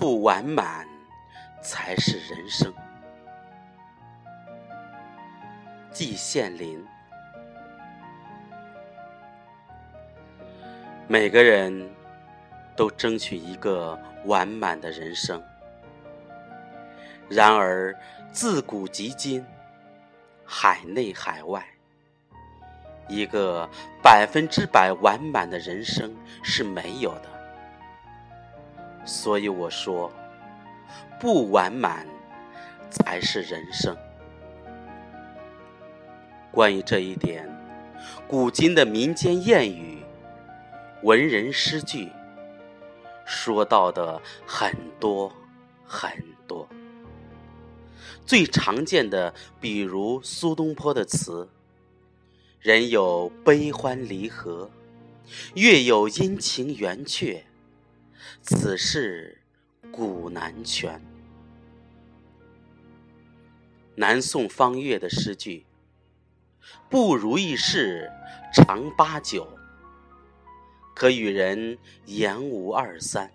不完满才是人生。季羡林。每个人都争取一个完满的人生，然而自古及今，海内海外，一个百分之百完满的人生是没有的。所以我说，不完满才是人生。关于这一点，古今的民间谚语。文人诗句说到的很多很多，最常见的，比如苏东坡的词：“人有悲欢离合，月有阴晴圆缺，此事古难全。”南宋方岳的诗句：“不如意事常八九。”可与人言无二三，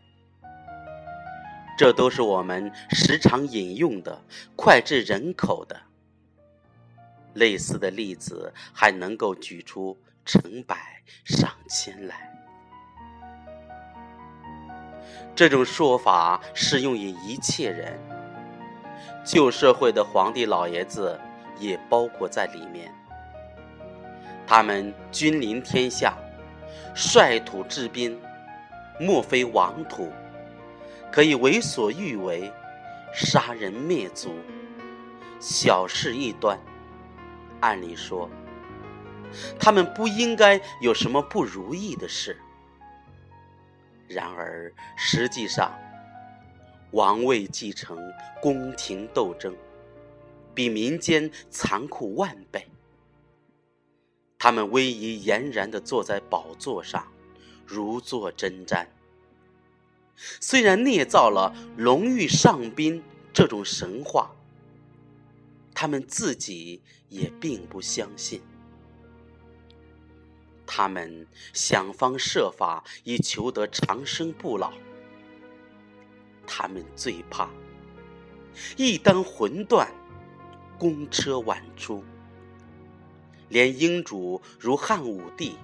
这都是我们时常引用的、脍炙人口的。类似的例子还能够举出成百上千来。这种说法适用于一切人，旧社会的皇帝老爷子也包括在里面。他们君临天下。率土之滨，莫非王土，可以为所欲为，杀人灭族，小事一端。按理说，他们不应该有什么不如意的事。然而，实际上，王位继承、宫廷斗争，比民间残酷万倍。他们威仪俨然地坐在宝座上，如坐针毡。虽然捏造了龙御上宾这种神话，他们自己也并不相信。他们想方设法以求得长生不老。他们最怕一旦魂断，公车晚出。连英主如汉武帝、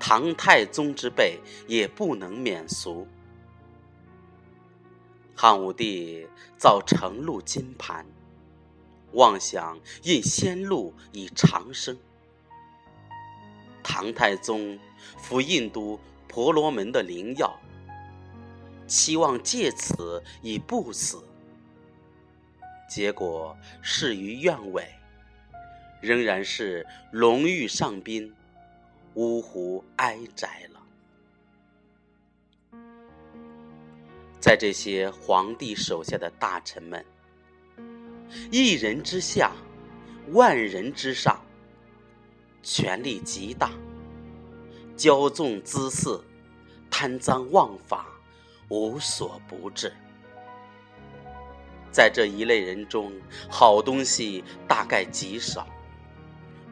唐太宗之辈也不能免俗。汉武帝造成禄金盘，妄想印仙露以长生；唐太宗服印度婆罗门的灵药，期望借此以不死，结果事与愿违。仍然是龙御上宾，呜呼哀哉了。在这些皇帝手下的大臣们，一人之下，万人之上，权力极大，骄纵恣肆，贪赃枉法，无所不至。在这一类人中，好东西大概极少。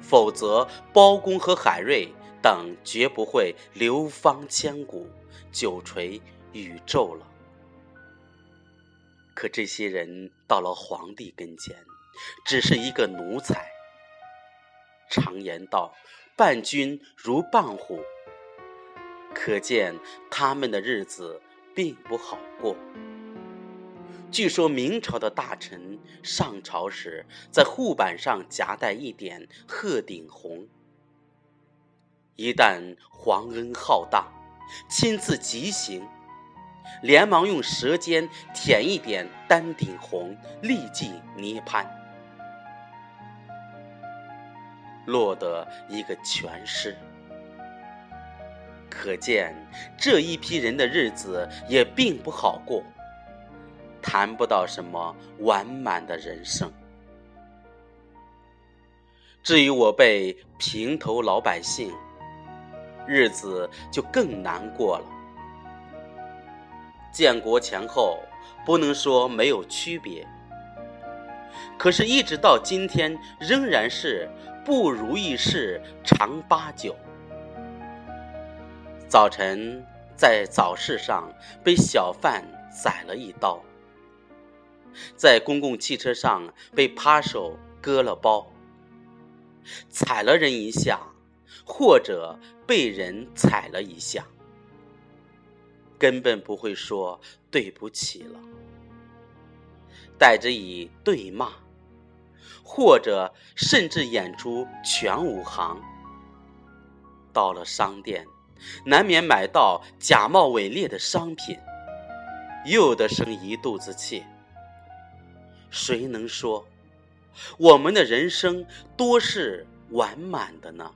否则，包公和海瑞等绝不会流芳千古、久垂宇宙了。可这些人到了皇帝跟前，只是一个奴才。常言道：“伴君如伴虎。”可见他们的日子并不好过。据说明朝的大臣上朝时，在护板上夹带一点鹤顶红。一旦皇恩浩荡，亲自急行，连忙用舌尖舔一点丹顶红，立即涅槃，落得一个全尸。可见这一批人的日子也并不好过。谈不到什么完满的人生。至于我辈平头老百姓，日子就更难过了。建国前后不能说没有区别，可是，一直到今天，仍然是不如意事常八九。早晨在早市上被小贩。宰了一刀，在公共汽车上被扒手割了包，踩了人一下，或者被人踩了一下，根本不会说对不起了，带着以对骂，或者甚至演出全武行。到了商店，难免买到假冒伪劣的商品。又得生一肚子气。谁能说我们的人生多是完满的呢？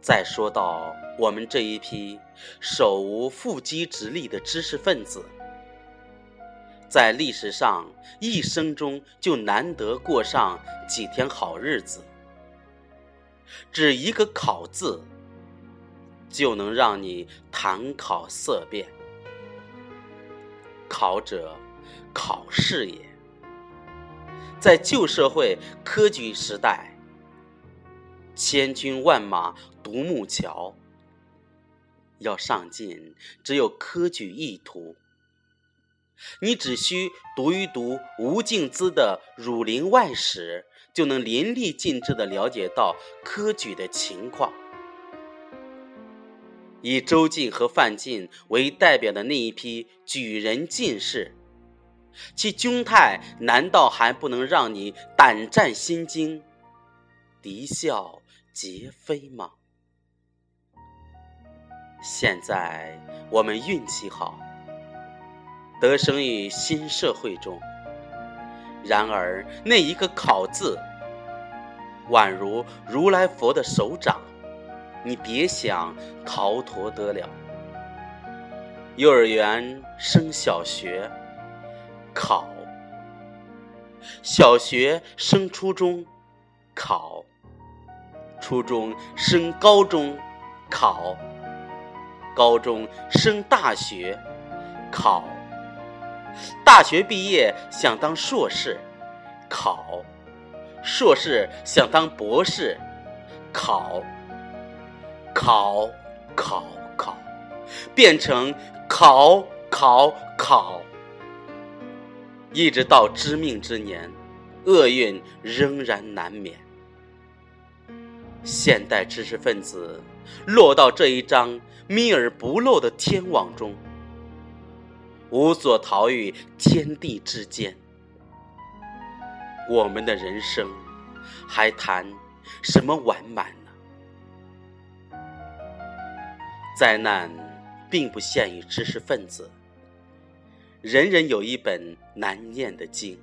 再说到我们这一批手无缚鸡之力的知识分子，在历史上一生中就难得过上几天好日子，只一个“考”字。就能让你谈考色变。考者，考试也。在旧社会科举时代，千军万马独木桥，要上进，只有科举一途。你只需读一读吴敬梓的《儒林外史》，就能淋漓尽致的了解到科举的情况。以周进和范进为代表的那一批举人进士，其窘态难道还不能让你胆战心惊、啼笑皆非吗？现在我们运气好，得生于新社会中。然而那一个“考”字，宛如如来佛的手掌。你别想逃脱得了。幼儿园升小学，考；小学升初中，考；初中升高中，考；高中升大学，考；大学毕业想当硕士，考；硕士想当博士，考。考，考，考，变成考，考，考，一直到知命之年，厄运仍然难免。现代知识分子落到这一张密而不漏的天网中，无所逃于天地之间。我们的人生还谈什么完满呢？灾难并不限于知识分子，人人有一本难念的经。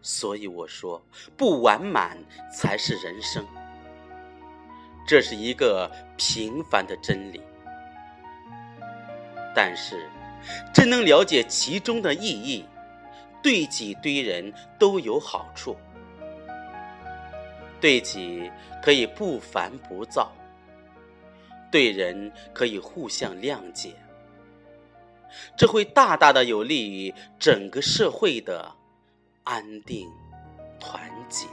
所以我说，不完满才是人生。这是一个平凡的真理，但是真能了解其中的意义，对己对人都有好处。对己可以不烦不躁。对人可以互相谅解，这会大大的有利于整个社会的安定团结。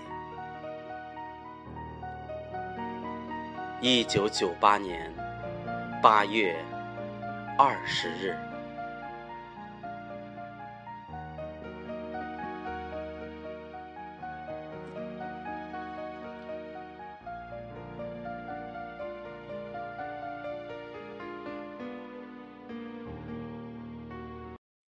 一九九八年八月二十日。